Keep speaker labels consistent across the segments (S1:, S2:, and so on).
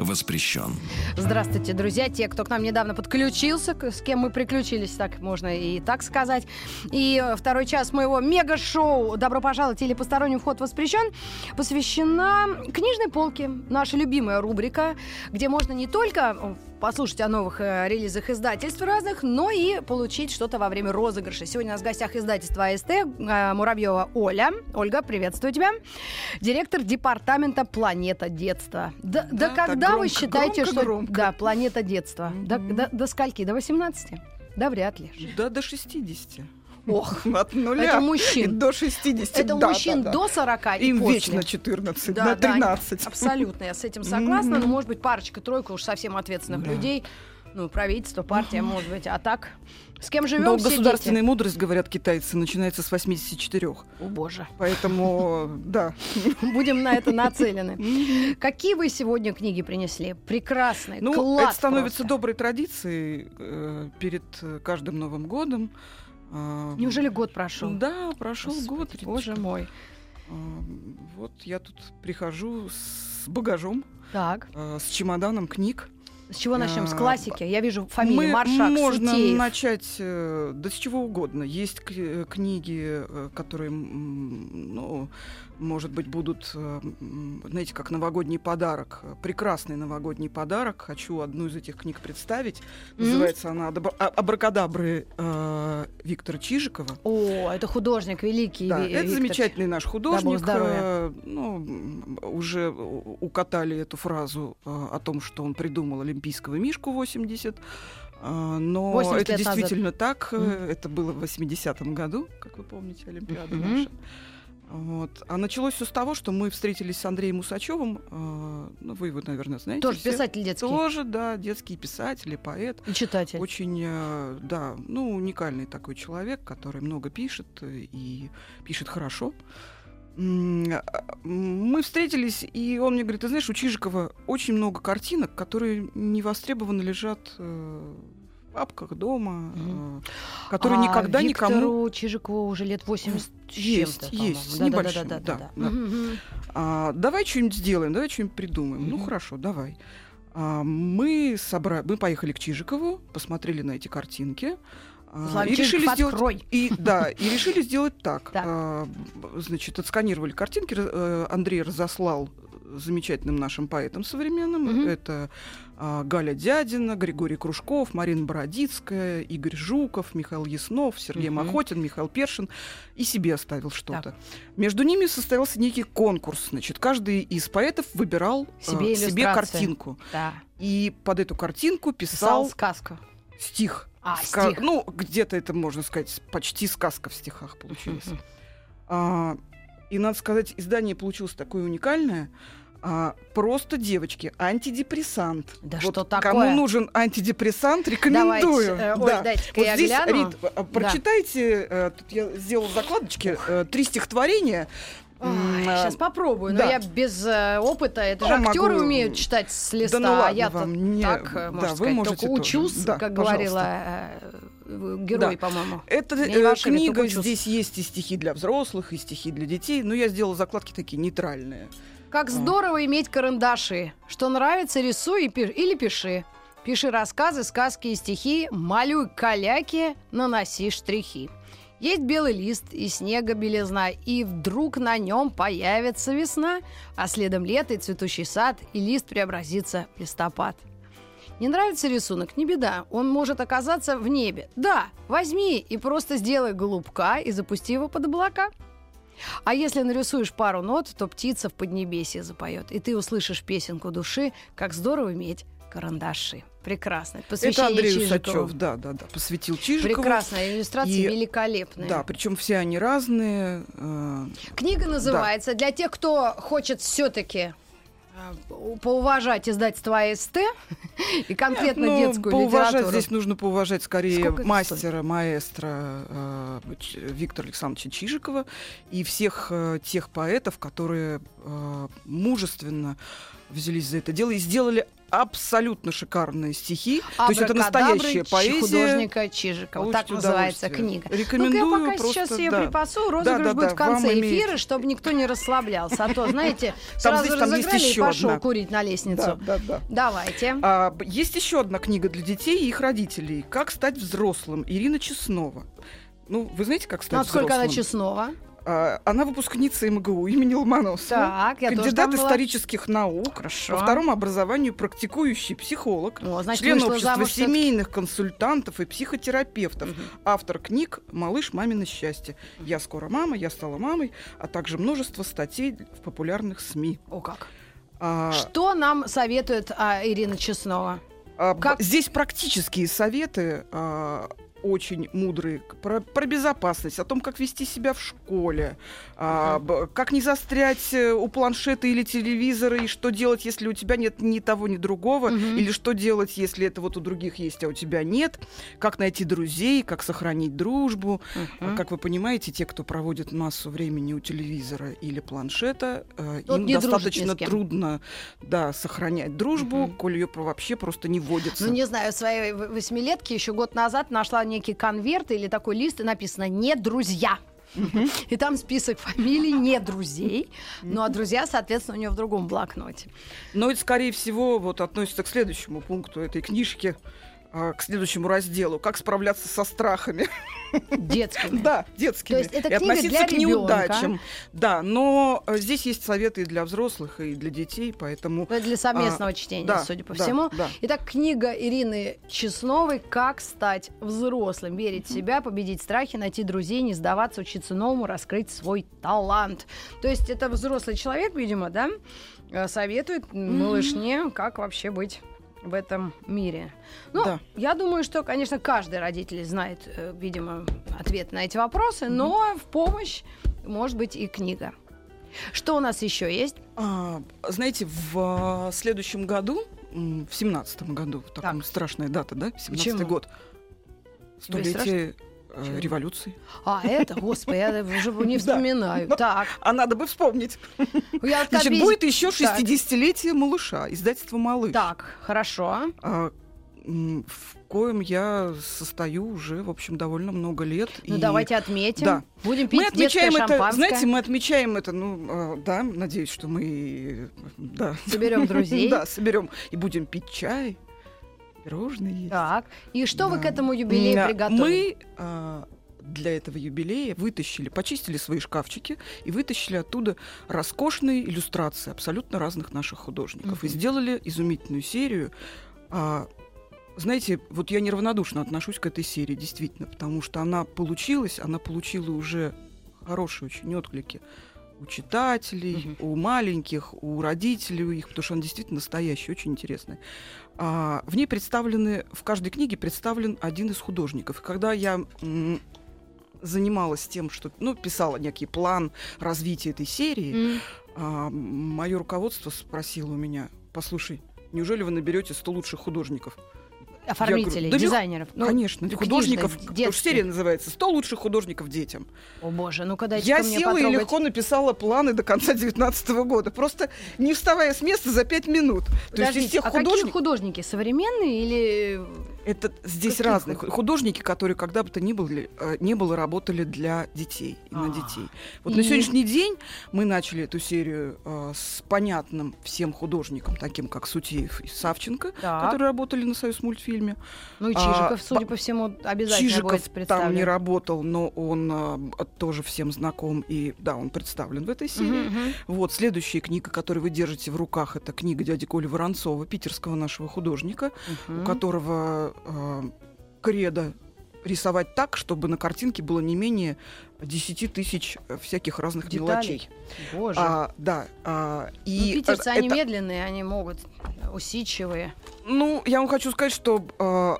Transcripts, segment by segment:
S1: воспрещен.
S2: Здравствуйте, друзья, те, кто к нам недавно подключился, с кем мы приключились, так можно и так сказать. И э, второй час моего мега-шоу «Добро пожаловать» или «Посторонний вход воспрещен» посвящена книжной полке, наша любимая рубрика, где можно не только послушать о новых э, релизах издательств разных, но и получить что-то во время розыгрыша. Сегодня у нас в гостях издательства АСТ э, Муравьева Оля. Ольга, приветствую тебя. Директор департамента «Планета детства». Да, да
S3: Да,
S2: когда вы
S3: громко,
S2: считаете,
S3: громко,
S2: что...
S3: громко.
S2: Да, «Планета детства». До, до- до скольки? До 18? Да, вряд ли.
S3: Да, до 60.
S2: Ох,
S3: От нуля
S2: Это
S3: и
S2: мужчин.
S3: до 60.
S2: это
S3: да,
S2: мужчин
S3: да, да.
S2: до 40 и
S3: Им
S2: после.
S3: вечно 14,
S2: Да,
S3: на
S2: да,
S3: 13.
S2: абсолютно, я с этим согласна. Но, может быть, парочка-тройка уж совсем ответственных
S3: Да.
S2: людей. Ну, правительство, партия, может быть. А так, с кем живем
S3: Но государственная
S2: дети?
S3: мудрость, говорят китайцы, начинается с 84.
S2: О, боже.
S3: Поэтому, да.
S2: Будем на это нацелены. Какие вы сегодня книги принесли? Прекрасные,
S3: Ну, это становится доброй традицией э, перед каждым Новым годом. А,
S2: Неужели год прошел?
S3: Да, прошел
S2: Господи,
S3: год.
S2: Боже мой.
S3: А, Вот я тут прихожу с багажом,
S2: Так,
S3: а, с чемоданом книг.
S2: с чего начнем? С
S3: А,
S2: классики. Я вижу фамилии
S3: Мы-
S2: Маршак,
S3: Можно
S2: Сутеев.
S3: начать э, да с чего угодно. Есть э, книги, э, которые, ну, может быть, будут, э, знаете, как новогодний подарок. Э, Прекрасный новогодний подарок. Хочу одну из этих книг представить.
S2: Мгм.
S3: Называется она «Адабра- а- «Абракадабры» э, Виктора Чижикова.
S2: О, это художник великий.
S3: Да,
S2: Ви-
S3: это
S2: Виктор.
S3: замечательный наш художник. э, Ну, уже укатали эту фразу о том, что он придумал Олимпийского мишку 80. э, Но
S2: 80
S3: это
S2: лет назад.
S3: действительно так.
S2: Мгм.
S3: Это было в 80-м году, как вы помните, Олимпиада
S2: Мгм.
S3: наша. Вот. А началось все с того, что мы встретились с Андреем Усачевым. э, Ну, вы его, наверное, знаете.
S2: Тоже
S3: все.
S2: писатель детский.
S3: Тоже, да, детский писатель и поэт.
S2: И читатель.
S3: Очень, э, да, ну, уникальный такой человек, который много пишет и пишет хорошо. А, Мы встретились, и он мне говорит, ты знаешь, у Чижикова очень много картинок, которые не востребованы лежат э, в папках дома,
S2: Мгм.
S3: э, которые
S2: А
S3: никогда никому...
S2: Виктору Чижикову уже лет 80 с
S3: Есть,
S2: чем-то,
S3: есть,
S2: по-моему.
S3: с
S2: Да-да-да-да-да-да.
S3: небольшим, да, да.
S2: Мгм, мгм.
S3: А, давай что-нибудь сделаем, давай что-нибудь придумаем. Ну
S2: Мгм.
S3: хорошо, давай. А, мы, собра... мы поехали к Чижикову, посмотрели на эти картинки.
S2: Славик
S3: и решили сделать
S2: открой.
S3: И да, и решили сделать так.
S2: Так.
S3: А, значит, отсканировали картинки. э, Андрей разослал замечательным нашим поэтам современным.
S2: Мгм.
S3: Это Галя Дядина, Григорий Кружков, Марина Бородицкая, Игорь Жуков, Михаил Яснов, Сергей
S2: Мгм.
S3: Махотин, Михаил Першин. И себе оставил что-то. Между ними состоялся некий конкурс. Значит, каждый из поэтов выбирал э,
S2: Себе
S3: себе
S2: иллюстрации.
S3: картинку.
S2: Да.
S3: И под эту картинку
S2: Писал
S3: писал
S2: сказку.
S3: стих.
S2: А,
S3: Ска-
S2: стих.
S3: Ну, где-то это, можно сказать, почти сказка в стихах получилась.
S2: Мгм.
S3: А, и надо сказать, издание получилось такое уникальное. А, просто девочки, антидепрессант.
S2: Да
S3: вот
S2: что такое?
S3: Кому нужен антидепрессант, рекомендую.
S2: Давайте, э,
S3: Да. Вот
S2: я
S3: здесь,
S2: гляну.
S3: Рит, а, прочитайте, э, тут я сделала закладочки, э, три стихотворения. А,
S2: Сейчас попробую, но
S3: да.
S2: я без э, опыта. Это же актеры
S3: могу-
S2: умеют читать с листа,
S3: ну ладно
S2: а я
S3: вам, не-
S2: так, э,
S3: да,
S2: можно
S3: вы
S2: сказать,
S3: можете
S2: только
S3: тоже.
S2: учусь,
S3: Да,
S2: как
S3: пожалуйста.
S2: говорила э, герой, по-моему.
S3: Это
S2: Я не
S3: э, книга, здесь есть и стихи для взрослых, и стихи для детей. Но я сделала закладки такие нейтральные.
S2: Как здорово иметь карандаши. Что нравится, рисуй или пиши. Пиши рассказы, сказки и стихи, малюй каляки, наноси штрихи. Есть белый лист и снега белизна, и вдруг на нем появится весна, а следом лето и цветущий сад, и лист преобразится в листопад. Не нравится рисунок? Не беда, он может оказаться в небе. Да, возьми и просто сделай голубка и запусти его под облака. А если нарисуешь пару нот, то птица в поднебесье запоет, и ты услышишь песенку души, как здорово иметь карандаши. Прекрасно. Это
S3: Это
S2: посвящение
S3: Андрей
S2: Чижикову.
S3: Усачев, да, да, да, посвятил Чижикову.
S2: Прекрасная иллюстрация,
S3: И-
S2: великолепная.
S3: Да, причем все они разные. э,
S2: Книга называется для тех, кто хочет все-таки Поуважать издательство АСТ и конкретно
S3: Ну,
S2: детскую
S3: поуважать
S2: литературу.
S3: здесь нужно поуважать скорее
S2: Сколько
S3: мастера, маэстро э, Виктора Александровича Чижикова и всех э, тех поэтов, которые э, мужественно взялись за это дело и сделали абсолютно шикарные стихи. То есть это настоящая поэзия.
S2: художника Чижикова. Так
S3: Получите
S2: называется книга.
S3: Рекомендую
S2: Ну-ка, я пока
S3: просто,
S2: сейчас ее
S3: да.
S2: припасу, розыгрыш
S3: Да, да,
S2: будет в конце эфира,
S3: имеет.
S2: чтобы никто не расслаблялся. А то, знаете, сразу
S3: здесь-
S2: разыграли и пошел
S3: одна.
S2: курить на лестницу.
S3: Да, да, да.
S2: Давайте.
S3: А, есть еще одна книга для детей и их родителей. Как стать взрослым. Ирина Чеснова. Ну, вы знаете, как стать
S2: Ну, а сколько она
S3: взрослым? А, она выпускница МГУ имени Ломоносова.
S2: Так, я
S3: Кандидат
S2: там была.
S3: исторических наук.
S2: Хорошо.
S3: По второму образованию практикующий психолог.
S2: О, значит,
S3: член общества
S2: замуж
S3: семейных консультантов и психотерапевтов.
S2: Мгм.
S3: Автор книг «Малыш, мамино счастье». «Я скоро мама», «Я стала мамой», а также множество статей в популярных СМИ.
S2: О, как.
S3: А,
S2: Что нам советует а, Ирина Чеснова?
S3: А,
S2: Как-
S3: Здесь практические советы а, очень мудрые про, про безопасность, о том, как вести себя в школе, а, как не застрять э, у планшета или телевизора, и что делать, если у тебя нет ни того, ни другого, или что делать, если это вот у других есть, а у тебя нет, как найти друзей, как сохранить дружбу.
S2: Мгм.
S3: Как вы понимаете, те, кто проводит массу времени у телевизора или планшета, э,
S2: Тот
S3: им достаточно трудно да, сохранять дружбу, коль ее вообще просто не вводится.
S2: Ну, не знаю, в своей в- восьмилетке еще год назад нашла некий конверт или такой лист, и написано «Не друзья». И там список фамилий не друзей, ну а друзья, соответственно, у нее в другом блокноте.
S3: Но это, скорее всего, вот относится к следующему пункту этой книжки, к следующему разделу. Как справляться со страхами.
S2: Детскими.
S3: Да, детскими.
S2: То есть это
S3: и относиться к неудачам. Да, но э, здесь есть советы и для взрослых, и для детей, поэтому...
S2: Это для совместного чтения,
S3: да,
S2: судя по
S3: да,
S2: всему.
S3: да.
S2: Итак, книга Ирины Чесновой «Как стать взрослым, верить в себя, победить страхи, найти друзей, не сдаваться, учиться новому, раскрыть свой талант». То есть это взрослый человек, видимо, да, э, советует малышне, как вообще быть в этом мире. Ну,
S3: Да.
S2: я думаю, что, конечно, каждый родитель знает, э, видимо, ответ на эти вопросы, но в помощь может быть и книга. Что у нас еще есть?
S3: А, знаете, в а, следующем году, в семнадцатом году, такая страшная дата, да, 17
S2: Почему?
S3: год, столетие э,
S2: Почему?
S3: революции.
S2: А, это, господи, я уже не
S3: Да.
S2: вспоминаю.
S3: Ну,
S2: Так,
S3: А надо бы вспомнить.
S2: я
S3: Значит, будет еще
S2: Так.
S3: 60-летие малыша, издательство «Малыш».
S2: Так, хорошо.
S3: а, в коем я состою уже, в общем, довольно много лет.
S2: Ну,
S3: и
S2: давайте отметим.
S3: да.
S2: Будем пить
S3: мы отмечаем это,
S2: шампанское.
S3: знаете, мы отмечаем это, ну, а, да, надеюсь, что мы, да,
S2: Соберем друзей.
S3: да, соберем и будем пить чай, пирожные есть.
S2: Так, и что вы
S3: Да.
S2: к этому юбилею
S3: Да,
S2: приготовили?
S3: Мы а, для этого юбилея вытащили, почистили свои шкафчики и вытащили оттуда роскошные иллюстрации абсолютно разных наших художников. И
S2: Мгм.
S3: сделали изумительную серию. А, знаете, вот я неравнодушно отношусь к этой серии, действительно, потому что она получилась, она получила уже хорошие очень отклики у читателей, у маленьких, у родителей у их, потому что она действительно настоящая, очень интересная. А, в ней представлены, в каждой книге представлен один из художников. Когда я м, занималась тем, что, ну, писала некий план развития этой серии, а, мое руководство спросило у меня, послушай, неужели вы наберете 100 лучших художников?
S2: Оформителей,
S3: да легко-
S2: дизайнеров. Ну,
S3: Конечно,
S2: ну,
S3: художников,
S2: детских.
S3: серия называется «100 лучших художников детям».
S2: О боже, ну-ка дайте
S3: Я
S2: мне
S3: села и легко написала планы до конца 19 года, просто не вставая с места за 5 минут. То есть из
S2: Подождите,
S3: всех
S2: а какие
S3: художников...
S2: художники? Современные или...
S3: Это здесь
S2: Каких
S3: разные ху- художники, которые когда бы то ни были, э, не было, работали для детей и на
S2: А.
S3: детей. Вот
S2: И-
S3: на сегодняшний день мы начали эту серию э, с понятным всем художникам, таким как Сутеев и Савченко,
S2: Так.
S3: которые работали на Союз мультфильме.
S2: Ну и
S3: А,
S2: Чижиков, судя
S3: по-
S2: всему, обязательно
S3: Чижиков
S2: будет
S3: там
S2: представлен.
S3: не работал, но он э, тоже всем знаком, и да, он представлен в этой серии.
S2: Мгм, мгм.
S3: Вот, следующая книга, которую вы держите в руках, это книга дяди Коли Воронцова, питерского нашего художника,
S2: Мгм.
S3: у которого э, кредо рисовать так, чтобы на картинке было не менее 10 тысяч э, всяких разных
S2: Деталей.
S3: мелочей.
S2: Боже.
S3: А, да. а,
S2: ну,
S3: и
S2: питерцы,
S3: э,
S2: они
S3: это-
S2: медленные, они могут, усидчивые.
S3: Ну, я вам хочу сказать, что э,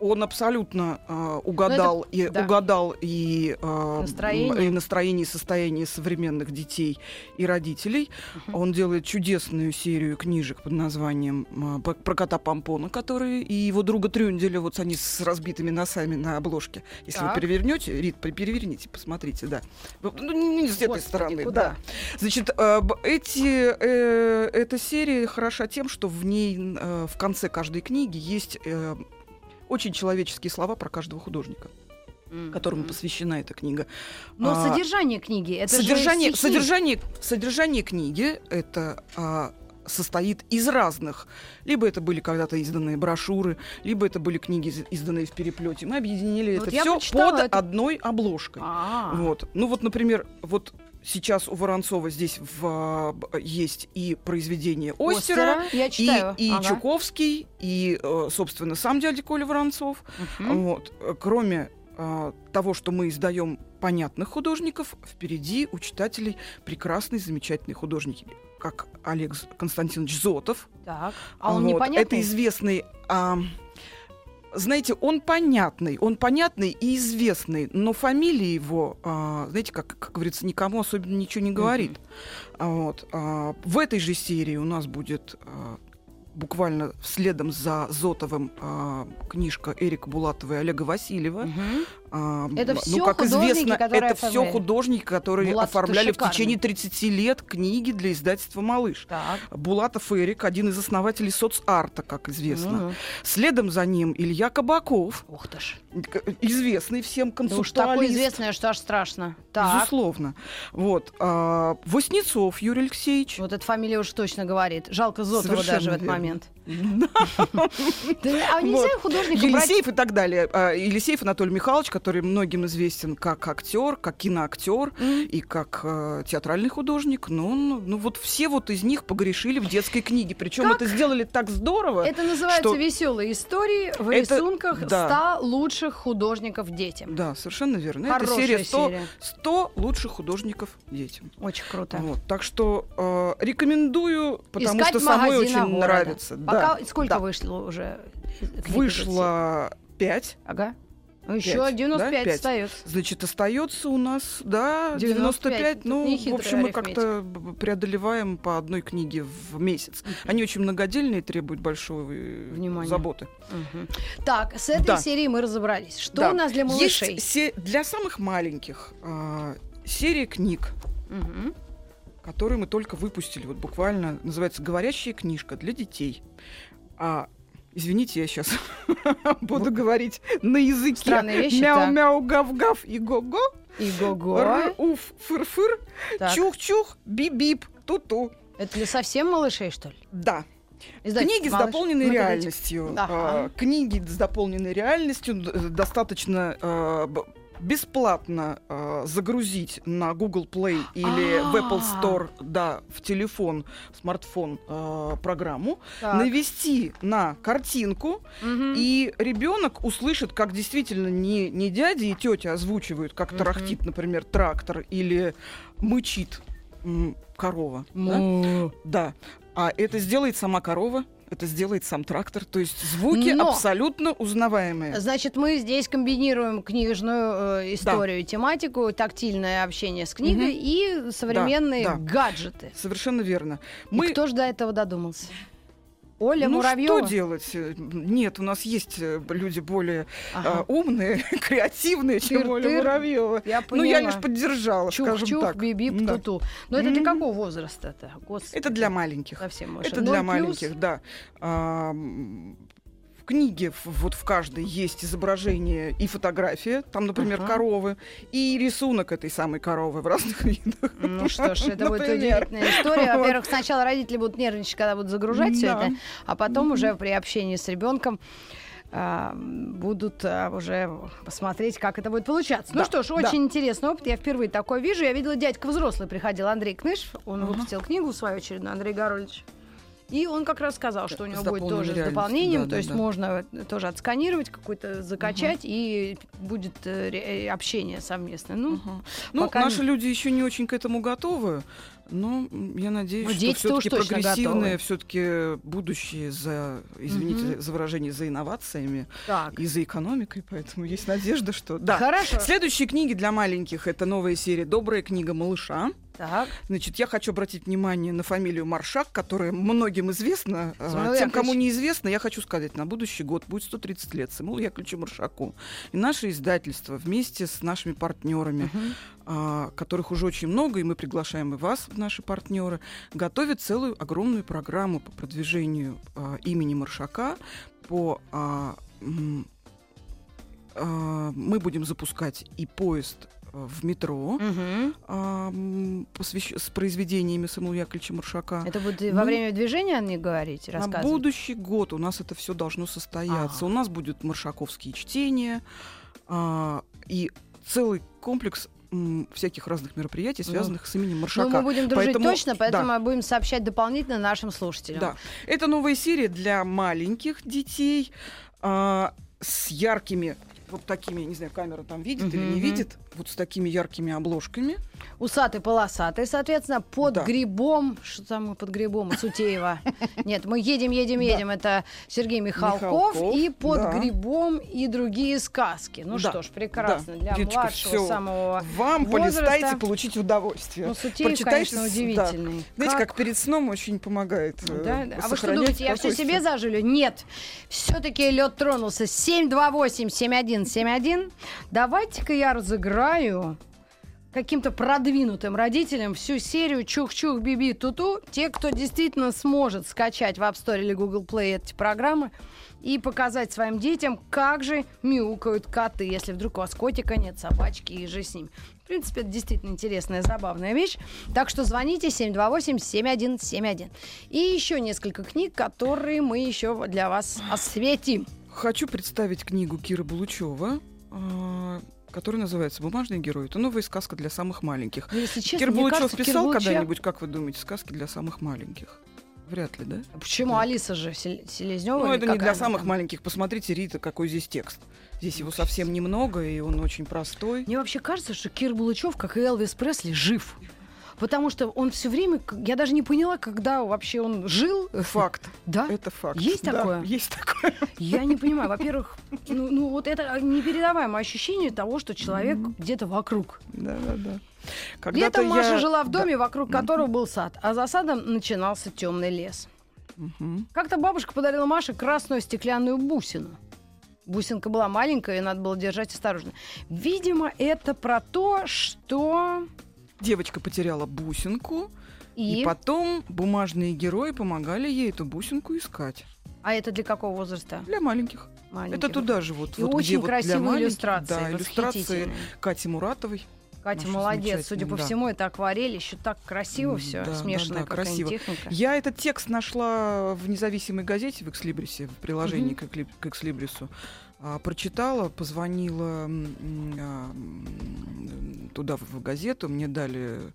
S3: он абсолютно э, угадал
S2: это-
S3: и
S2: да.
S3: угадал и, э,
S2: Настроение.
S3: и настроение и состояние современных детей и родителей. Он делает чудесную серию книжек под названием э, «Про- кота Помпона, который и его друга Трюнделя, вот они с разбитыми носами на обложке. Если
S2: Так.
S3: вы перевернете, Рит, пе- переверните, посмотрите, да. Ну, не, не с этой
S2: Господи,
S3: стороны,
S2: куда?
S3: да. Значит, э, эти, э, эта серия хороша тем, что в ней э, в конце каждой книги есть э, очень человеческие слова про каждого художника,
S2: М.
S3: которому посвящена эта книга.
S2: Но
S3: А,
S2: содержание книги, это же
S3: содержание,
S2: стихи.
S3: содержание, содержание книги это а, состоит из разных. Либо это были когда-то изданные брошюры, либо это были книги, из- изданные в переплете. Мы объединили
S2: Вот
S3: это все под
S2: это.
S3: одной обложкой.
S2: А,
S3: Вот. Ну вот, например, вот сейчас у Воронцова здесь в, б- есть и произведение Остера,
S2: Я
S3: и,
S2: читаю.
S3: и
S2: Ага.
S3: Чуковский, и, э, собственно, сам дядя Коля Воронцов.
S2: Мгм.
S3: Вот. Э, Кроме э, того, что мы издаем понятных художников, впереди у читателей прекрасные, замечательные художники, как Олег Константинович Зотов.
S2: Так. А он
S3: Вот.
S2: непонятный?
S3: Это известный... а, знаете, он понятный, он понятный и известный, но фамилия его, а, знаете, как, как говорится, никому особенно ничего не говорит. А Вот. а, в этой же серии у нас будет а, буквально следом за Зотовым а, книжка Эрика Булатова и Олега Васильева.
S2: Мгм.
S3: А,
S2: Это
S3: м,
S2: всё
S3: ну, как известно, это все художники, которые
S2: Булатов-то
S3: оформляли в течение 30 лет книги для издательства «Малыш».
S2: Так.
S3: Булатов Эрик, один из основателей соцарта, как известно.
S2: Мгм.
S3: Следом за ним Илья Кабаков,
S2: Ух ты ж.
S3: известный всем
S2: Да уж такое
S3: концептуалист.
S2: известное, что аж страшно. Так.
S3: Безусловно. Вот. А, Воснецов Юрий Алексеевич.
S2: Вот эта фамилия уж точно говорит. Жалко Зотова
S3: Совершенно
S2: даже в этот момент. Да, а нельзя художника брать...
S3: Елисеев и так далее. А, Елисеев Анатолий Михайлович, который многим известен как актер, как киноактер и как э, театральный художник. Но он, ну вот все вот из них погрешили в детской книге. Причем это сделали так здорово.
S2: Это называется веселые истории в рисунках
S3: да.
S2: 100 лучших художников детям.
S3: Да, совершенно верно. Это серия 100,
S2: серия.
S3: 100 лучших художников детям.
S2: Очень круто.
S3: Так что э, рекомендую, потому что самой очень нравится.
S2: Пока сколько
S3: да.
S2: вышло уже?
S3: Вышло 5.
S2: этой? Ага. Ну, еще
S3: Пять,
S2: 95
S3: да? Пять.
S2: остается.
S3: Значит, остается у нас, да,
S2: 95.
S3: 95.
S2: Тут
S3: Ну, в общем, мы как-то преодолеваем по одной книге в месяц. Они очень многодельные, требуют большой э,
S2: Внимания.
S3: заботы.
S2: Мгм. Так, с этой
S3: Да.
S2: серией мы разобрались. Что
S3: Да.
S2: у нас для малышей?
S3: Есть се- для самых маленьких а, серия книг,
S2: Мгм.
S3: Которые мы только выпустили. Вот буквально называется «Говорящая книжка для детей». А, извините, я сейчас буду говорить на языке
S2: Странные вещи,
S3: мяу-мяу, гав-гав и го-го,
S2: И го-го.
S3: р-уф, фыр-фыр, чух-чух, бип-бип, ту-ту.
S2: Это для совсем малышей, что ли?
S3: Да.
S2: Издательство
S3: Книги с
S2: «Малыш».
S3: дополненной
S2: Ну-ка, дайте.
S3: реальностью.
S2: Ага.
S3: А, Книги с дополненной реальностью д- достаточно а, бесплатно а, загрузить на Google Play или в Apple
S2: А.
S3: Store, да, в телефон, смартфон а, программу,
S2: Так.
S3: навести на картинку,
S2: Мгм.
S3: и ребенок услышит, как действительно не, не дядя и тетя озвучивают, как
S2: Мгм.
S3: тарахтит, например, трактор или мычит м, корова. Да. А это сделает сама корова, это сделает сам трактор. То есть звуки
S2: Но-
S3: абсолютно узнаваемые.
S2: Значит, мы здесь комбинируем книжную э, историю, тематику, тактильное общение с книгой
S3: Мгм.
S2: и современные
S3: да.
S2: гаджеты.
S3: Совершенно верно.
S2: И
S3: Мы
S2: кто же до этого додумался? Оля
S3: ну
S2: Муравьева.
S3: что делать? Э, Нет, у нас есть э, люди более
S2: Ага.
S3: а, умные, креативные, чем Оля
S2: Тыр-тыр.
S3: Муравьева.
S2: Я
S3: Ну, я
S2: поняла.
S3: лишь поддержала, скажем
S2: Чух-чух,
S3: так.
S2: бип-бип,
S3: Да.
S2: ту-ту. Но это для какого возраста-то? Господи.
S3: Это для маленьких.
S2: Совсем.
S3: Это для маленьких, да. А, книге, вот в каждой есть изображение и фотография, там, например,
S2: Ага.
S3: коровы, и рисунок этой самой коровы в разных видах.
S2: Ну что ж, это будет удивительная история. Во-первых, сначала родители будут нервничать, когда будут загружать все
S3: Да.
S2: это, а потом уже при общении с ребенком а, будут а, уже посмотреть, как это будет получаться. Ну
S3: Да,
S2: что ж,
S3: да.
S2: очень интересный опыт. Я впервые такое вижу. Я видела, дядька взрослый приходил, Андрей Кныш. Он
S3: Ага.
S2: выпустил книгу свою очередную, Андрей Горольевич. И он как раз сказал, что у него будет тоже с дополнением,
S3: да,
S2: то
S3: да,
S2: есть
S3: да.
S2: можно тоже отсканировать, какой-то закачать, и будет э, э, общение совместное. Ну,
S3: Ага. Ну,
S2: пока
S3: наши
S2: не-
S3: люди еще не очень к этому готовы, но я надеюсь,
S2: Ну,
S3: что все-таки прогрессивное, все-таки будущее за, извините
S2: Мгм.
S3: за выражение, за инновациями
S2: так.
S3: и за экономикой, поэтому есть надежда, что... Да.
S2: Хорошо.
S3: Следующие книги для маленьких это новая серия «Добрая книга малыша».
S2: Так.
S3: Значит, я хочу обратить внимание на фамилию Маршак, которая многим известна.
S2: Самуил
S3: Тем, кому
S2: Яковлевич.
S3: неизвестно, я хочу сказать, на будущий год будет 130 лет Самуилу Яковлевичу Маршаку. И наше издательство вместе с нашими партнерами, а, которых уже очень много, и мы приглашаем и вас наши партнеры, готовит целую огромную программу по продвижению а, имени Маршака, по а, мы будем запускать и поезд в метро а, посвящ- с произведениями Самуила Яковлевича Маршака.
S2: Это будет
S3: Ну,
S2: во время движения не говорить,
S3: На
S2: рассказывать?
S3: будущий год у нас это все должно состояться.
S2: Ага.
S3: У нас будут маршаковские чтения а, и целый комплекс всяких разных мероприятий,
S2: Ну.
S3: связанных с именем
S2: Ну,
S3: Маршака.
S2: мы будем дружить
S3: Поэтому-
S2: точно, поэтому
S3: да.
S2: мы будем сообщать дополнительно нашим слушателям.
S3: Да. Это новая серия для маленьких детей а, с яркими вот такими, не знаю, камера там видит или
S2: Мгм,
S3: не
S2: мгм.
S3: видит, вот с такими яркими обложками.
S2: Усатый, полосатый, соответственно, под
S3: Да.
S2: грибом. Что там под грибом? Сутеева. Нет, мы едем, едем,
S3: Да.
S2: едем. Это Сергей Михалков.
S3: Михалков,
S2: И под
S3: да.
S2: грибом и другие сказки. Ну
S3: Да,
S2: что ж, прекрасно.
S3: да.
S2: Для
S3: Деточка,
S2: младшего
S3: всё.
S2: самого
S3: Вам
S2: возраста.
S3: полистайте, получить удовольствие.
S2: Ну, Сутеев,
S3: Прочитайте
S2: конечно,
S3: с- да.
S2: удивительный.
S3: Знаете, как перед сном очень помогает. э,
S2: Да, да. А вы что думаете, я все себе заживлю? Нет. Все-таки лед тронулся. 728-7171. Давайте-ка я разыграю каким-то продвинутым родителям всю серию Чух-Чух, Биби, Туту. Те, кто действительно сможет скачать в App Store или Google Play эти программы и показать своим детям, как же мяукают коты, если вдруг у вас котика нет, собачки и же с ним. В принципе, это действительно интересная, забавная вещь. Так что звоните 728-7171. И еще несколько книг, которые мы еще для вас осветим.
S3: Хочу представить книгу Киры Булучева, которая называется «Бумажный герой». Это новая сказка для самых маленьких.
S2: Ну, если честно,
S3: Кир
S2: мне
S3: Булучев
S2: кажется,
S3: писал
S2: Булычев-
S3: когда-нибудь, как вы думаете, сказки для самых маленьких? Вряд ли, да?
S2: Почему Алиса же Сел- Селезнева?
S3: Ну, это не для самых
S2: там?
S3: маленьких. Посмотрите, Рита, какой здесь текст. Здесь его совсем немного, и он очень простой.
S2: Мне вообще кажется, что Кир Булычев, как и Элвис Пресли, жив. Потому что он все время, я даже не поняла, когда вообще он жил.
S3: Факт.
S2: Да?
S3: Это факт.
S2: Есть
S3: Да,
S2: такое?
S3: Есть такое.
S2: Я не понимаю. Во-первых, ну, ну, вот это непередаваемое ощущение того, что человек где-то вокруг.
S3: Да, да, да. Когда-то
S2: Летом Маша
S3: я-
S2: жила в
S3: Да.
S2: доме, вокруг которого был сад, а за садом начинался темный лес.
S3: Мгм.
S2: Как-то бабушка подарила Маше красную стеклянную бусину. Бусинка была маленькая, и надо было держать осторожно. Видимо, это про то, что...
S3: Девочка потеряла бусинку,
S2: И...
S3: и потом бумажные герои помогали ей эту бусинку искать.
S2: А это для какого возраста?
S3: Для маленьких.
S2: Маленьких.
S3: Это туда же вот.
S2: И
S3: вот где
S2: очень
S3: вот для
S2: красивые иллюстрации.
S3: Да, иллюстрации. Кати Муратовой.
S2: Катя
S3: Наша
S2: молодец. Судя по
S3: да.
S2: всему, это акварель. Еще так красиво все,
S3: да, да,
S2: смешанная
S3: да,
S2: какая-нибудь
S3: красиво.
S2: техника.
S3: Я этот текст нашла в независимой газете в Экслибрисе, в приложении Экли- к Экслибрису. А, прочитала, позвонила а, туда в, газету, мне дали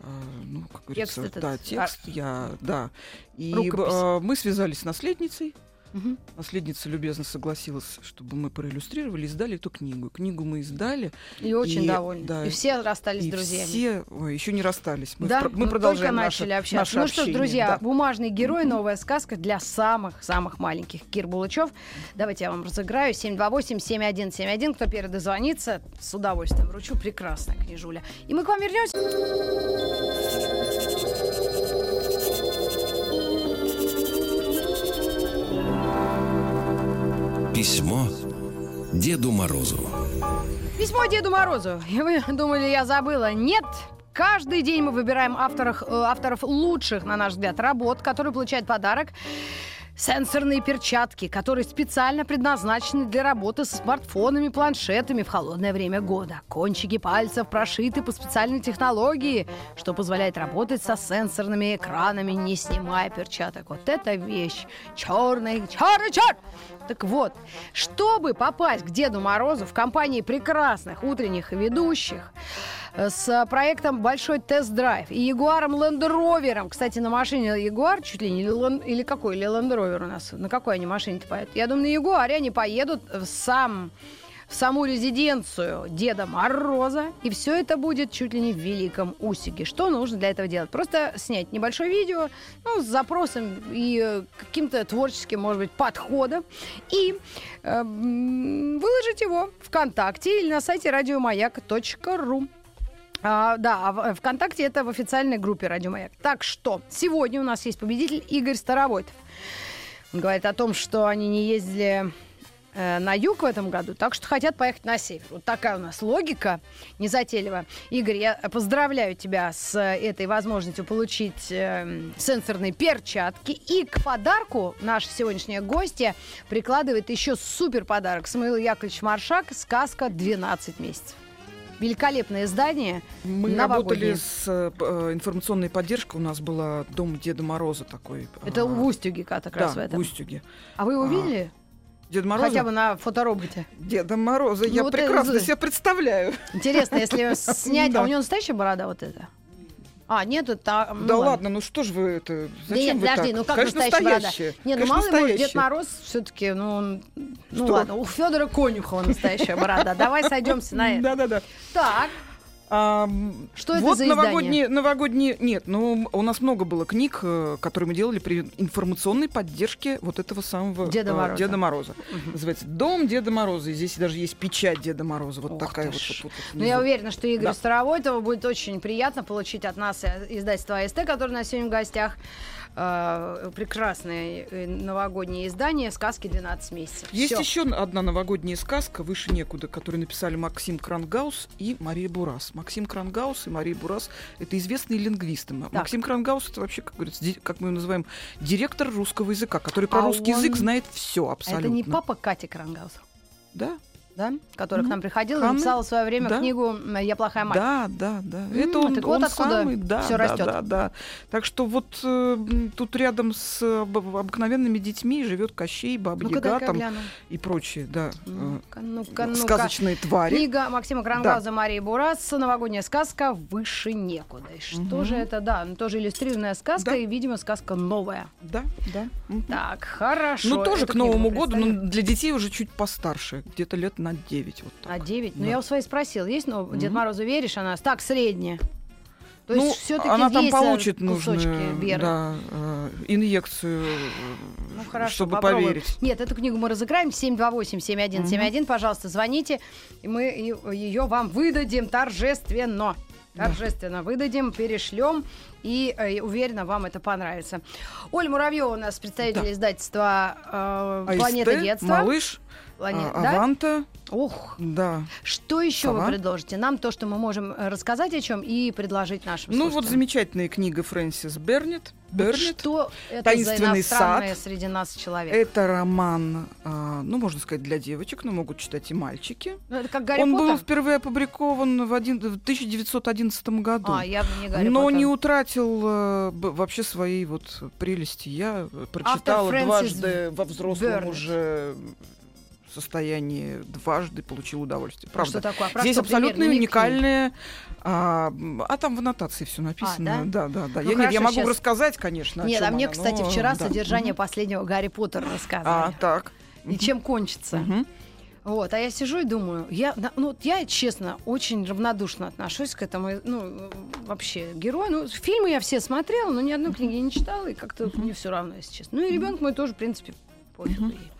S3: а, ну, как говорится,
S2: этот,
S3: да,
S2: а,
S3: текст, я, да. И а, мы связались с наследницей,
S2: Мгм.
S3: Наследница любезно согласилась, чтобы мы проиллюстрировали, издали эту книгу. Книгу мы издали.
S2: И очень
S3: И,
S2: довольны.
S3: да,
S2: и все расстались
S3: и
S2: с друзьями.
S3: все ой, еще не расстались. Мы,
S2: да,
S3: мы
S2: мы
S3: продолжаем
S2: только
S3: наше,
S2: начали общаться.
S3: наше
S2: ну что ж,
S3: общение,
S2: друзья,
S3: да.
S2: бумажный герой, новая сказка для самых-самых маленьких. Кир Булычев. Давайте я вам разыграю. 728-7171. Кто первый дозвонится, с удовольствием вручу. Прекрасная книжуля. И мы к вам вернемся.
S1: Письмо Деду Морозу.
S2: Письмо Деду Морозу. И вы думали, я забыла? Нет! Каждый день мы выбираем авторов, э, авторов лучших, на наш взгляд, работ, которые получают подарок. Сенсорные перчатки, которые специально предназначены для работы с смартфонами, планшетами в холодное время года. Кончики пальцев прошиты по специальной технологии, что позволяет работать со сенсорными экранами, не снимая перчаток. Вот это вещь. Черный, черный, черт! Так вот, чтобы попасть к Деду Морозу в компании прекрасных утренних ведущих, э, с проектом «Большой тест-драйв» и Ягуаром Rover. Кстати, на машине Ягуар чуть ли не или, какой, или Rover у нас? На какой они машине-то поедут? Я думаю, на Ягуаре они поедут в сам в саму резиденцию Деда Мороза, и все это будет чуть ли не в Великом Усиге. Что нужно для этого делать? Просто снять небольшое видео ну, с запросом и э, каким-то творческим, может быть, подходом, и э, выложить его ВКонтакте или на сайте радиомаяк.ру. А, да, а в- ВКонтакте это в официальной группе Радио Маяк. Так что сегодня у нас есть победитель Игорь Старовойтов. Он говорит о том, что они не ездили э, на юг в этом году, так что хотят поехать на север. Вот такая у нас логика незатейливая. Игорь, я поздравляю тебя с э, этой возможностью получить э, сенсорные перчатки. И к подарку наша сегодняшняя гостья прикладывает еще супер подарок. Самуил Яковлевич Маршак «Сказка 12 месяцев». Великолепное издание.
S3: Мы
S2: Новогоднее.
S3: работали с э, э, информационной поддержкой. У нас была дом Деда Мороза такой.
S2: Это
S3: а,
S2: в Устюге как раз
S3: Да,
S2: в этом.
S3: в Устюге.
S2: А вы его
S3: А,
S2: видели?
S3: Деда Мороза?
S2: Хотя бы на фотороботе.
S3: Деда Мороза.
S2: Ну,
S3: я
S2: вот
S3: прекрасно
S2: это-
S3: себе представляю.
S2: Интересно, если снять...
S3: Да.
S2: А у него настоящая борода вот эта? А, нет, это... ну
S3: да
S2: ладно.
S3: ладно, ну что ж вы это...
S2: Да
S3: Зачем
S2: нет,
S3: вы
S2: подожди,
S3: так?
S2: ну как
S3: Конечно,
S2: настоящая борода?
S3: настоящая.
S2: Нет, ну мало ли, может, Дед. Мороз все-таки, ну, он- ну
S3: Что?
S2: ладно, у Федора Конюхова настоящая борода. Давай сойдемся на это.
S3: Да-да-да.
S2: Так,
S3: А,
S2: Что это
S3: вот
S2: за издание?
S3: новогодние, новогодние... Нет, ну, у нас много было книг, э, которые мы делали при информационной поддержке вот этого самого
S2: Деда
S3: э,
S2: Мороза.
S3: Деда Мороза. Называется «Дом Деда Мороза». И здесь даже есть печать Деда Мороза. Вот
S2: Ух
S3: такая вот. вот- вот
S2: ну я уверена, что Игорю
S3: Да.
S2: Старовойтову будет очень приятно получить от нас э, издательство АСТ, которое у нас сегодня в гостях. Э, прекрасное э, новогоднее издание «Сказки 12 месяцев».
S3: Есть
S2: Всё.
S3: еще одна новогодняя сказка «Выше некуда», которую написали Максим Крангаус и Мария Бурас. Максим Крангаус и Мария Бурас — это известные лингвисты. Максим Крангаус — это вообще, как говорится, как мы его называем, директор русского языка, который про
S2: А
S3: русский
S2: он-
S3: язык знает все абсолютно.
S2: Это не папа Кати Крангаус,
S3: Да,
S2: да? Который к
S3: Ну,
S2: нам приходил и
S3: Ханны,
S2: написал в свое время
S3: да.
S2: книгу «Я плохая мать».
S3: да, да, да. Это он,
S2: так вот
S3: он
S2: откуда
S3: самый, да,
S2: всё
S3: да,
S2: растёт.
S3: да, да. Так что вот э, тут рядом с об- обыкновенными детьми живет Кощей, Баба
S2: Ну-ка,
S3: Яга
S2: дай-ка
S3: там и прочие, да, э,
S2: Ну-ка, ну-ка, ну-ка.
S3: сказочные твари.
S2: Книга Максима Крангауза Марии Бурас «Новогодняя сказка. Выше некуда». И Что
S3: Мгм.
S2: же это? Да, ну, тоже иллюстрированная сказка,
S3: Да.
S2: и, видимо, сказка новая.
S3: Да, да. Мгм.
S2: Так, хорошо.
S3: Ну, тоже
S2: Эту
S3: к Новому году, но для детей уже чуть постарше, где-то лет на 9. Вот так.
S2: А 9? Ну,
S3: Да.
S2: я у своей спросила, есть, но Дед
S3: Мгм.
S2: Морозу веришь, она так, средняя. То
S3: ну,
S2: есть все-таки
S3: она там
S2: э,
S3: получит нужную
S2: веры.
S3: да, э, инъекцию,
S2: Ну, хорошо,
S3: чтобы
S2: попробуем.
S3: поверить.
S2: Нет, эту книгу мы разыграем. 728-7171. Пожалуйста, звоните, и мы ее вам выдадим торжественно.
S3: Да.
S2: Торжественно выдадим, перешлем, и э, уверена, вам это понравится. Оля Муравьева у нас представитель
S3: Да.
S2: издательства э,
S3: АСТ,
S2: «Планета детства».
S3: Малыш,
S2: Плане-
S3: а,
S2: да?
S3: Аванта,
S2: Ух,
S3: да.
S2: что еще вы
S3: Сова.
S2: предложите? Нам то, что мы можем э, рассказать о чем и предложить нашим
S3: Ну, вот замечательная книга Фрэнсис Бернет. Бернет.
S2: Что это
S3: «Таинственный
S2: за
S3: сад».
S2: среди нас человек?
S3: Это роман, а, ну, можно сказать, для девочек, но могут читать и мальчики.
S2: Ну, это как Гарри
S3: Он
S2: Поттер?
S3: был впервые опубликован в, один- в 1911 году.
S2: А, явно не Гарри
S3: но
S2: Поттер.
S3: не утратил б- вообще своей вот прелести. Я прочитала дважды во взрослом
S2: Бернет.
S3: уже состоянии, дважды получил удовольствие.
S2: А
S3: Правда.
S2: Что такое? А
S3: Здесь абсолютно?
S2: Намекни.
S3: уникальные. А, а там в аннотации все написано.
S2: А,
S3: да? да, да,
S2: Ну,
S3: я, нет, я
S2: хорошо,
S3: могу
S2: щас-
S3: рассказать, конечно.
S2: Нет, а мне,
S3: она,
S2: кстати,
S3: но,
S2: вчера
S3: да.
S2: содержание
S3: Мгм.
S2: последнего Гарри Поттера
S3: А,
S2: рассказывали.
S3: так.
S2: И чем кончится.
S3: Мгм.
S2: Вот, а я сижу и думаю, я, да, ну, я, честно, очень равнодушно отношусь к этому, ну, вообще, герою. Ну, фильмы я все смотрела, но ни одной книги не читала, и как-то мне все равно, если честно. Ну, и ребенок мой тоже, в принципе, пофигу
S3: Мгм.
S2: ей.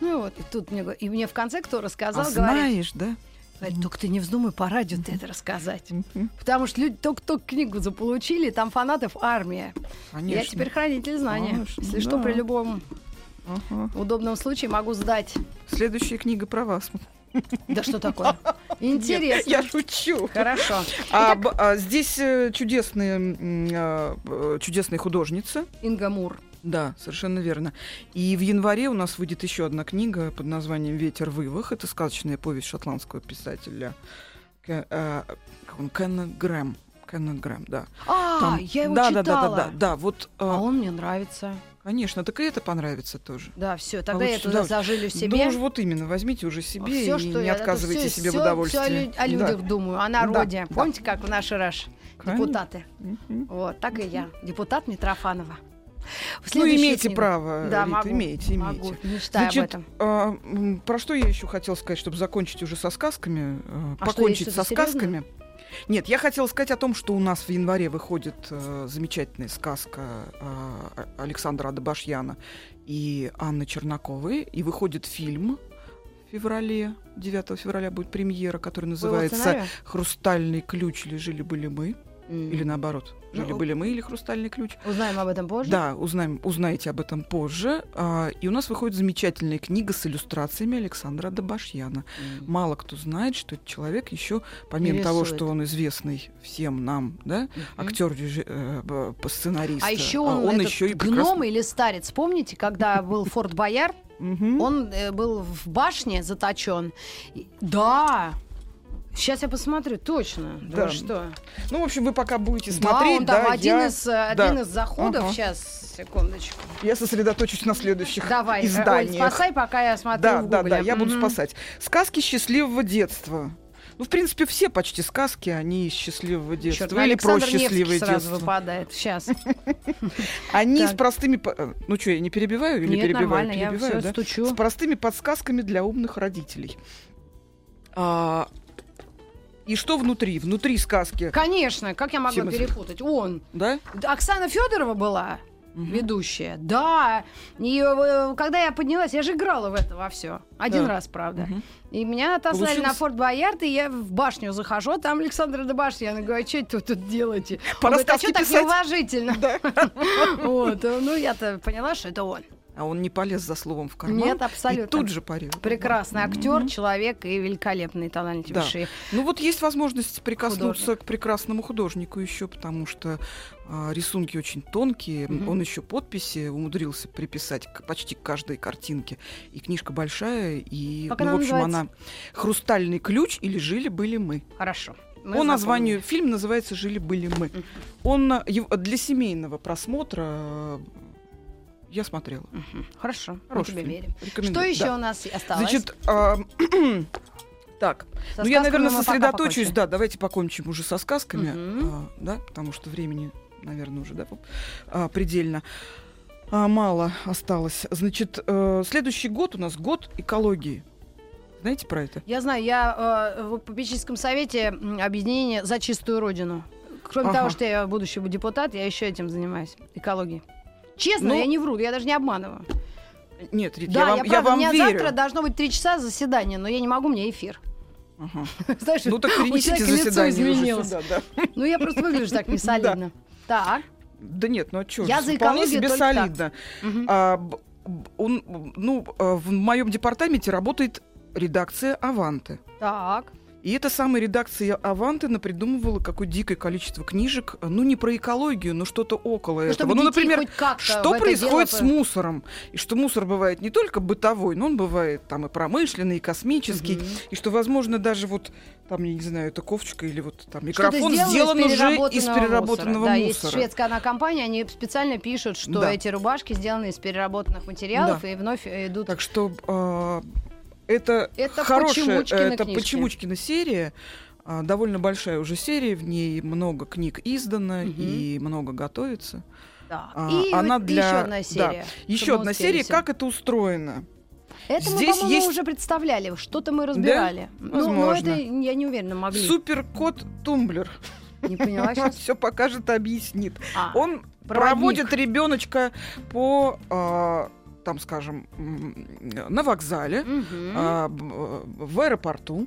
S2: Ну, и вот, и тут мне, и мне в конце кто рассказал,
S3: А
S2: говорит,
S3: знаешь, да?
S2: говорит, только ты не вздумай по радио ты это рассказать. Потому что люди только-только книгу заполучили, там фанатов армия.
S3: Конечно.
S2: Я теперь хранитель знания.
S3: Конечно,
S2: Если что,
S3: да.
S2: при любом
S3: Ага.
S2: удобном случае могу сдать.
S3: Следующая книга про вас.
S2: Да что такое? Интересно.
S3: Я шучу.
S2: Хорошо.
S3: А, б- а здесь э, чудесные, а, чудесные художницы.
S2: Инга Мур.
S3: Да, совершенно верно. И в январе у нас выйдет еще одна книга под названием «Ветер вывах». Это сказочная повесть шотландского писателя Ке- э, Кенна Грэм. Кеннет Грэм, да.
S2: А,
S3: Там-
S2: я его
S3: да,
S2: читала.
S3: да, да, да, да, да, вот. э,
S2: А он мне нравится.
S3: Конечно, так и это понравится тоже.
S2: Да, все, тогда
S3: Получите
S2: я туда зажилю
S3: Да
S2: себе.
S3: уж вот именно, возьмите уже себе
S2: Всё,
S3: и
S2: что
S3: не
S2: я-
S3: отказывайте
S2: всё-
S3: себе
S2: всё-
S3: в удовольствии.
S2: всё о, лю- о людях думаю, о народе.
S3: да.
S2: Помните, как в наши раш
S3: Конечно.
S2: депутаты?
S3: Мгм.
S2: Вот, так и я. Депутат Митрофанова.
S3: Ну, имеете
S2: книгу.
S3: право,
S2: Да,
S3: Рита,
S2: могу,
S3: имеете,
S2: могу.
S3: имеете.
S2: Об
S3: Значит,
S2: этом.
S3: а, про что я еще хотела сказать, чтобы закончить уже со сказками, э,
S2: А что,
S3: покончить
S2: есть
S3: со
S2: что-то
S3: сказками. Нет, я хотела сказать о том, что у нас в январе выходит э, замечательная сказка э, Александра Адабашьяна и Анны Чернаковой, и выходит фильм в феврале, 9 февраля будет премьера, который называется? «Хрустальный ключ» или «Жили-были мы»,
S2: М.
S3: или наоборот,
S2: Ну,
S3: «Жили-были мы» или «Хрустальный ключ».
S2: Узнаем об этом позже.
S3: Да, узнаем, узнаете об этом позже. А, и у нас выходит замечательная книга с иллюстрациями Александра Добашьяна.
S2: М.
S3: Мало кто знает, что этот человек еще, помимо того,
S2: рисует.
S3: что он известный всем нам, да,
S2: Мгм.
S3: актер, э, сценарист,
S2: А еще он, этот
S3: еще и
S2: гном
S3: прекрасно-
S2: или старец. Помните, когда был Форт Боярд, он э, был в башне заточен. Да. Сейчас я посмотрю, точно. Да.
S3: Да.
S2: вы что?
S3: Ну, в общем, вы пока будете
S2: да,
S3: смотреть,
S2: он там
S3: да,
S2: один,
S3: я,
S2: из,
S3: да.
S2: один из заходов.
S3: Ага.
S2: Сейчас, секундочку.
S3: я сосредоточусь на следующих
S2: Давай, Оль,
S3: изданиях.
S2: спасай, пока я смотрю
S3: Да,
S2: в
S3: да, да, я буду спасать. Сказки счастливого детства. Ну, в принципе, все почти сказки, они из счастливого детства.
S2: Чёрт, ну,
S3: или про
S2: Александр
S3: счастливое
S2: Невский сразу
S3: детство.
S2: выпадает. Сейчас.
S3: Они с простыми... э, Ну что, я не перебиваю или перебиваю?
S2: нормально, я
S3: перебиваю,
S2: все
S3: да?
S2: стучу.
S3: С простыми подсказками для умных родителей. А, И что внутри? Внутри сказки,
S2: Конечно, как я могла перепутать? Он.
S3: да?
S2: Оксана Федорова была
S3: Мгм.
S2: ведущая. Да. И э, когда я поднялась, я же играла в это во все. Один
S3: Да.
S2: раз, правда.
S3: Мгм.
S2: И меня отослали
S3: Получилось?
S2: на Форт Боярд, и я в башню захожу, а там Александр Добашьян. Я говорю, а что тут, тут делаете? Он
S3: Пора
S2: говорит, а что так
S3: писать?»
S2: неуважительно?
S3: Да.
S2: Вот. Ну, я-то поняла, что это он.
S3: А он не полез за словом в карман.
S2: Нет,
S3: И
S2: абсолютно.
S3: тут же парил.
S2: Прекрасный актер, человек и великолепный, талантливейший.
S3: Ну вот есть возможность прикоснуться
S2: Художник.
S3: к прекрасному художнику еще, потому что а, рисунки очень тонкие.
S2: Мгм.
S3: Он еще подписи умудрился приписать к, почти к каждой картинке. И книжка большая, и
S2: Как
S3: ну, в общем
S2: называется?
S3: она Хрустальный ключ или жили были мы.
S2: Хорошо. Мы
S3: По названию фильм называется Жили были мы.
S2: Мгм.
S3: Он его- для семейного просмотра э, я смотрела.
S2: Мгм. Хорошо, мы
S3: Хороший
S2: тебе
S3: фильм.
S2: верим.
S3: Рекомендую.
S2: Что еще
S3: Да.
S2: у нас осталось?
S3: Значит, а, так,
S2: Со
S3: ну, я, наверное,
S2: мы
S3: сосредоточусь, да, давайте покончим уже со сказками,
S2: Мгм.
S3: а, да, потому что времени, наверное, уже, да, а, предельно а, мало осталось. Значит, э, следующий год у нас год экологии. Знаете про это?
S2: Я знаю, я э, в попечительском совете объединения за чистую родину. Кроме
S3: Ага.
S2: того, что я будущий депутат, я еще этим занимаюсь. Экологией. Честно,
S3: Ну,
S2: я не вру, я даже не обманываю.
S3: Нет, Рит,
S2: да,
S3: я вам,
S2: я,
S3: я
S2: правда,
S3: вам
S2: у меня
S3: верю.
S2: завтра должно быть три часа заседания, но я не могу, у меня эфир.
S3: Ага.
S2: Знаешь,
S3: Ну так перенесите заседание уже сюда, да.
S2: Ну, я просто выгляжу так несолидно. Так.
S3: Да нет, ну а что,
S2: Я за
S3: вполне себе солидно. А, он, ну, а, в моем департаменте работает редакция Аванты.
S2: Так.
S3: И эта самая редакция Аванты напридумывала какое дикое количество книжек, ну не про экологию, но что-то около
S2: Ну,
S3: этого. Ну, например, что
S2: это
S3: происходит
S2: дело
S3: с мусором? И что мусор бывает не только бытовой, но он бывает там и промышленный, и космический.
S2: Мгм.
S3: И что, возможно, даже вот там, я не знаю, эта кофточка или вот там микрофон сделан
S2: из
S3: уже из
S2: переработанного мусора. Да, есть шведская она компания, они специально пишут, что
S3: Да.
S2: эти рубашки сделаны из переработанных материалов и вновь э, идут.
S3: Так что а, это,
S2: Это
S3: хорошая,
S2: Почемучкина
S3: это
S2: книжки.
S3: Почемучкина серия, а, довольно большая уже серия, в ней много книг издано
S2: Мгм.
S3: и много готовится.
S2: Да.
S3: а,
S2: и
S3: она
S2: вот
S3: для-
S2: еще одна
S3: да.
S2: серия.
S3: Еще
S2: чтобы мы
S3: одна серия, как это устроено.
S2: Это мы,
S3: здесь
S2: по-моему,
S3: есть-
S2: уже представляли. Что-то мы разбирали. Ну, но
S3: Возможно.
S2: это я не уверена, могли.
S3: Суперкот Тумблер
S2: Не поняла сейчас.
S3: все покажет объяснит.
S2: А,
S3: Он
S2: проводник.
S3: проводит ребеночка по, а, там, скажем, на вокзале.
S2: мгм.
S3: а, э, в аэропорту.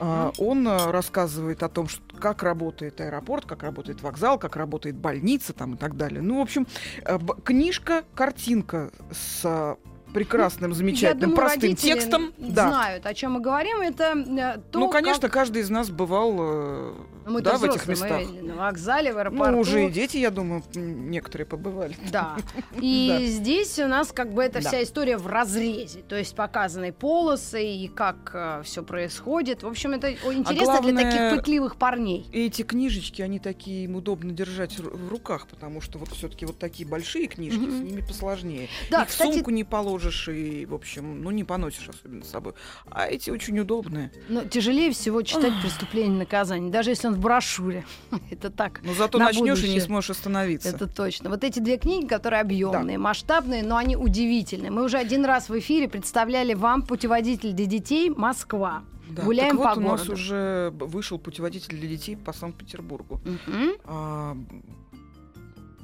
S3: А, Он а, рассказывает о том, что, как работает аэропорт, как работает вокзал, как работает больница там, и так далее. Ну, в общем, э, книжка, картинка с прекрасным,
S2: Я
S3: замечательным,
S2: думаю,
S3: простым текстом. Да.
S2: знают, о чем мы говорим. Это э, то,
S3: Ну, конечно,
S2: как-
S3: каждый из нас бывал э,
S2: мы
S3: да,
S2: в
S3: этих местах.
S2: на вокзале, в аэропорту.
S3: Ну, уже и дети, я думаю, некоторые побывали.
S2: Да. И здесь у нас как бы эта вся история в разрезе. То есть показаны полосы и как э, все происходит. В общем, это
S3: А
S2: интересно для таких пытливых парней.
S3: Эти книжечки, они такие им удобно держать в руках, потому что вот все-таки вот такие большие книжки, с ними посложнее.
S2: Да,
S3: Их в сумку не положишь и, в общем, ну, не поносишь особенно с собой. А эти очень удобные.
S2: Но тяжелее всего читать преступление и наказание, даже если он в брошюре. Это так.
S3: Но зато начнешь и не сможешь остановиться.
S2: Это точно. Вот эти две книги, которые объемные, да. масштабные, но они удивительные. Мы уже один раз в эфире представляли вам путеводитель для детей Москва.
S3: Да.
S2: Гуляем
S3: так
S2: по
S3: вот
S2: городу.
S3: у нас уже вышел путеводитель для детей по Санкт-Петербургу. А,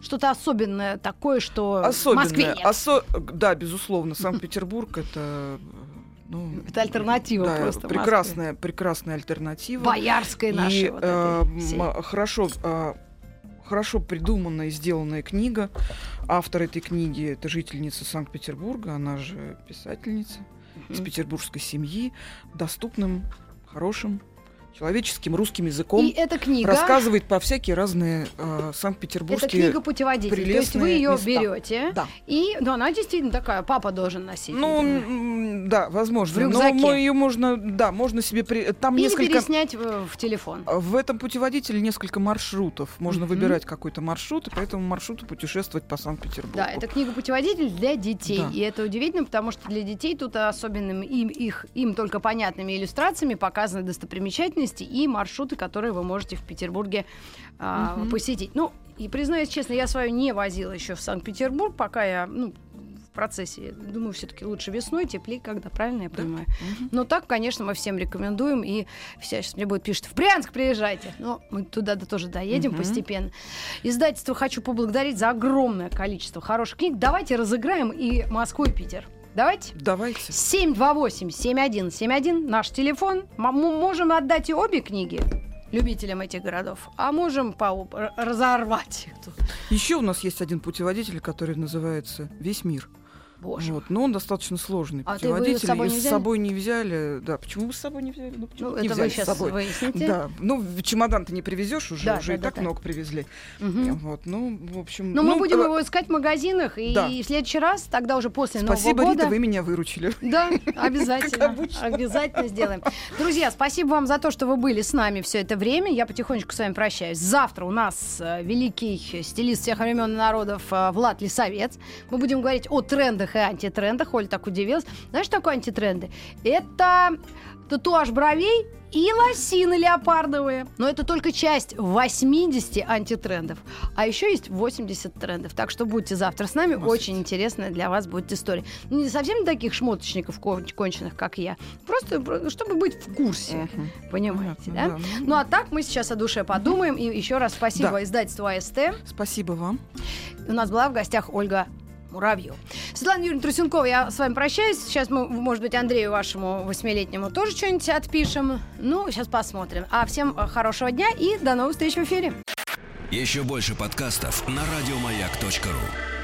S2: что-то особенное такое, что
S3: особенное,
S2: в Москве нет.
S3: Осо... Да, безусловно, Санкт-Петербург это ну,
S2: это альтернатива
S3: да,
S2: просто.
S3: Прекрасная, прекрасная альтернатива.
S2: Боярская наша.
S3: И,
S2: вот
S3: э, хорошо, э, хорошо придуманная и сделанная книга. Автор этой книги это жительница Санкт-Петербурга, она же писательница из петербургской семьи, доступным, хорошим человеческим русским языком.
S2: И эта книга
S3: рассказывает по всякие разные э, санкт-петербургские
S2: Это книга путеводитель. То есть вы ее берете.
S3: Да.
S2: И ну, она действительно такая, папа должен носить.
S3: Ну,
S2: видимо.
S3: да, возможно. Но ее можно, да, можно себе при... там
S2: Или
S3: несколько.
S2: переснять в, в телефон.
S3: В этом путеводителе несколько маршрутов. Можно
S2: Мгм.
S3: выбирать какой-то маршрут, и по этому маршруту путешествовать по Санкт-Петербургу.
S2: Да, это книга путеводитель для детей.
S3: Да.
S2: И это удивительно, потому что для детей тут особенным им, их, им только понятными иллюстрациями показаны достопримечательности и маршруты, которые вы можете в Петербурге а,
S3: Мгм.
S2: посетить. Ну, и признаюсь честно, я свою не возила еще в Санкт-Петербург, пока я, ну, в процессе. Думаю, все-таки лучше весной, теплее, когда, правильно я
S3: Да.
S2: понимаю?
S3: Мгм.
S2: Но так, конечно, мы всем рекомендуем. И все сейчас мне будет пишет, в Брянск приезжайте. Но мы туда -то тоже доедем
S3: Мгм.
S2: постепенно. Издательство хочу поблагодарить за огромное количество хороших книг. Давайте разыграем и Москву, и Питер. Давайте.
S3: Давайте.
S2: 728-7171, наш телефон. Мы можем отдать и обе книги любителям этих городов, а можем по- разорвать их тут.
S3: Еще у нас есть один путеводитель, который называется Весь мир.
S2: Боже.
S3: Вот, но он достаточно сложный
S2: А ты
S3: путеводитель.
S2: с собой
S3: и
S2: не
S3: с
S2: взяли?
S3: собой не взяли. Да, почему вы с собой не взяли? Ну, почему
S2: Ну,
S3: не
S2: это
S3: взяли
S2: вы
S3: с
S2: сейчас
S3: собой?
S2: выясните.
S3: Да, ну чемодан ты не привезешь уже,
S2: Да,
S3: уже
S2: да,
S3: и
S2: да,
S3: так
S2: да.
S3: много привезли.
S2: Мгм.
S3: Вот, ну, в общем.
S2: Но мы
S3: ну,
S2: будем
S3: э,
S2: его искать в магазинах, и
S3: да.
S2: в следующий раз, тогда уже после
S3: Спасибо,
S2: Нового года...
S3: Рита, вы меня выручили.
S2: Да, обязательно. Обязательно сделаем. Друзья, спасибо вам за то, что вы были с нами все это время. Я потихонечку с вами прощаюсь. Завтра у нас э, великий стилист всех времен и народов э, Влад Лисовец. Мы будем говорить о трендах и антитрендах. Оля так удивилась. Знаешь, что такое антитренды? Это татуаж бровей и лосины леопардовые. Но это только часть 80 антитрендов. А еще есть 80 трендов. Так что будьте завтра с нами.
S3: 80.
S2: Очень интересная для вас будет история. Ну, Не совсем таких шмоточников кон- конченых, как я. Просто про- чтобы быть в курсе.
S3: Мгм.
S2: Понимаете,
S3: Понятно,
S2: да?
S3: да.
S2: Ну а так мы сейчас о душе подумаем. И еще раз спасибо
S3: Да.
S2: издательству АСТ.
S3: Спасибо вам.
S2: У нас была в гостях Ольга Муравьев. Светлана Юрьевна Трусенкова, я с вами прощаюсь. Сейчас мы, может быть, Андрею вашему восьмилетнему тоже что-нибудь отпишем. Ну, сейчас посмотрим. А всем э, хорошего дня и до новых встреч в эфире.
S1: Еще больше подкастов на радиомаяк.ру.